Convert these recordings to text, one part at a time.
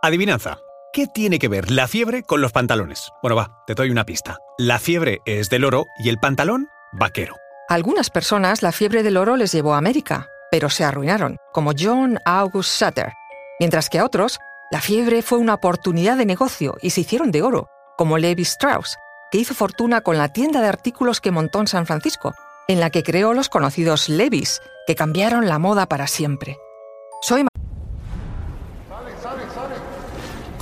Adivinanza. ¿Qué tiene que ver la fiebre con los pantalones? Bueno, va, te doy una pista. La fiebre es del oro y el pantalón, vaquero. A algunas personas la fiebre del oro les llevó a América, pero se arruinaron, como John August Sutter, mientras que a otros la fiebre fue una oportunidad de negocio y se hicieron de oro, como Levi Strauss, que hizo fortuna con la tienda de artículos que montó en San Francisco, en la que creó los conocidos Levis, que cambiaron la moda para siempre. Soy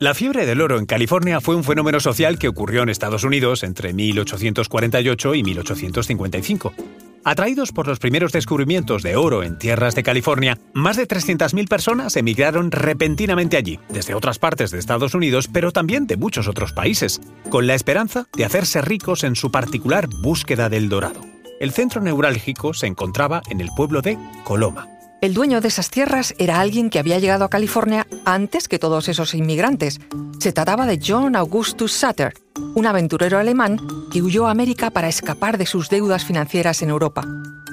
La fiebre del oro en California fue un fenómeno social que ocurrió en Estados Unidos entre 1848 y 1855. Atraídos por los primeros descubrimientos de oro en tierras de California, más de 300.000 personas emigraron repentinamente allí, desde otras partes de Estados Unidos, pero también de muchos otros países, con la esperanza de hacerse ricos en su particular búsqueda del dorado. El centro neurálgico se encontraba en el pueblo de Coloma. El dueño de esas tierras era alguien que había llegado a California antes que todos esos inmigrantes. Se trataba de John Augustus Sutter, un aventurero alemán que huyó a América para escapar de sus deudas financieras en Europa.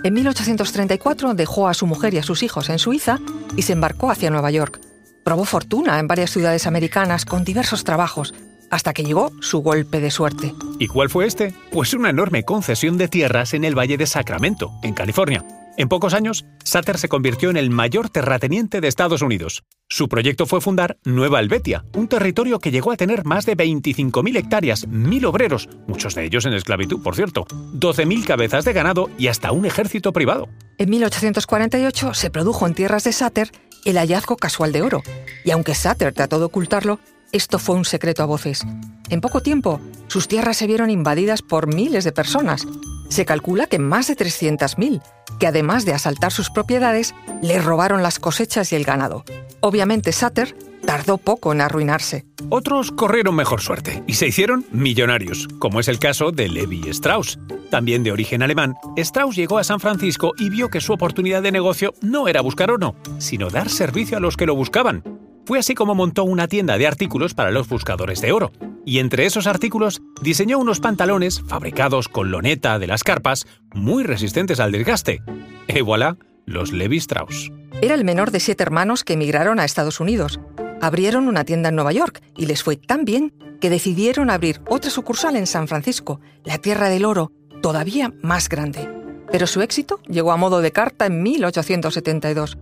En 1834 dejó a su mujer y a sus hijos en Suiza y se embarcó hacia Nueva York. Probó fortuna en varias ciudades americanas con diversos trabajos, hasta que llegó su golpe de suerte. ¿Y cuál fue este? Pues una enorme concesión de tierras en el Valle de Sacramento, en California. En pocos años, Sutter se convirtió en el mayor terrateniente de Estados Unidos. Su proyecto fue fundar Nueva Helvetia, un territorio que llegó a tener más de 25.000 hectáreas, 1.000 obreros, muchos de ellos en esclavitud, por cierto, 12.000 cabezas de ganado y hasta un ejército privado. En 1848 se produjo en tierras de Sutter el hallazgo casual de oro, y aunque Sutter trató de ocultarlo, esto fue un secreto a voces. En poco tiempo, sus tierras se vieron invadidas por miles de personas. Se calcula que más de 300.000, que además de asaltar sus propiedades, le robaron las cosechas y el ganado. Obviamente Sutter tardó poco en arruinarse. Otros corrieron mejor suerte y se hicieron millonarios, como es el caso de Levi Strauss. También de origen alemán, Strauss llegó a San Francisco y vio que su oportunidad de negocio no era buscar oro, sino dar servicio a los que lo buscaban. Fue así como montó una tienda de artículos para los buscadores de oro. Y entre esos artículos diseñó unos pantalones fabricados con loneta de las carpas muy resistentes al desgaste. Et voilà, los Levi Strauss. Era el menor de siete hermanos que emigraron a Estados Unidos. Abrieron una tienda en Nueva York y les fue tan bien que decidieron abrir otra sucursal en San Francisco, la Tierra del Oro, todavía más grande. Pero su éxito llegó a modo de carta en 1872.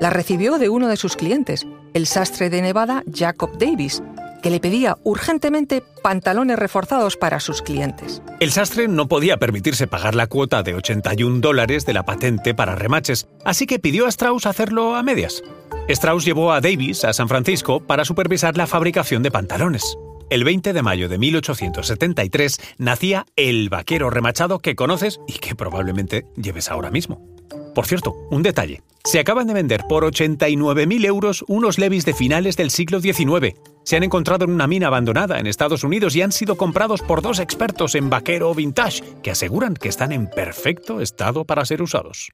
La recibió de uno de sus clientes, el sastre de Nevada Jacob Davis, que le pedía urgentemente pantalones reforzados para sus clientes. El sastre no podía permitirse pagar la cuota de 81 dólares de la patente para remaches, así que pidió a Strauss hacerlo a medias. Strauss llevó a Davis a San Francisco para supervisar la fabricación de pantalones. El 20 de mayo de 1873 nacía el vaquero remachado que conoces y que probablemente lleves ahora mismo. Por cierto, un detalle. Se acaban de vender por 89.000 euros unos levis de finales del siglo XIX. Se han encontrado en una mina abandonada en Estados Unidos y han sido comprados por dos expertos en vaquero vintage que aseguran que están en perfecto estado para ser usados.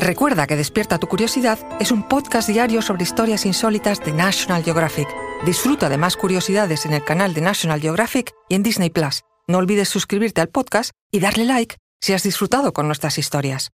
Recuerda que Despierta tu Curiosidad es un podcast diario sobre historias insólitas de National Geographic. Disfruta de más curiosidades en el canal de National Geographic y en Disney Plus. No olvides suscribirte al podcast y darle like si has disfrutado con nuestras historias.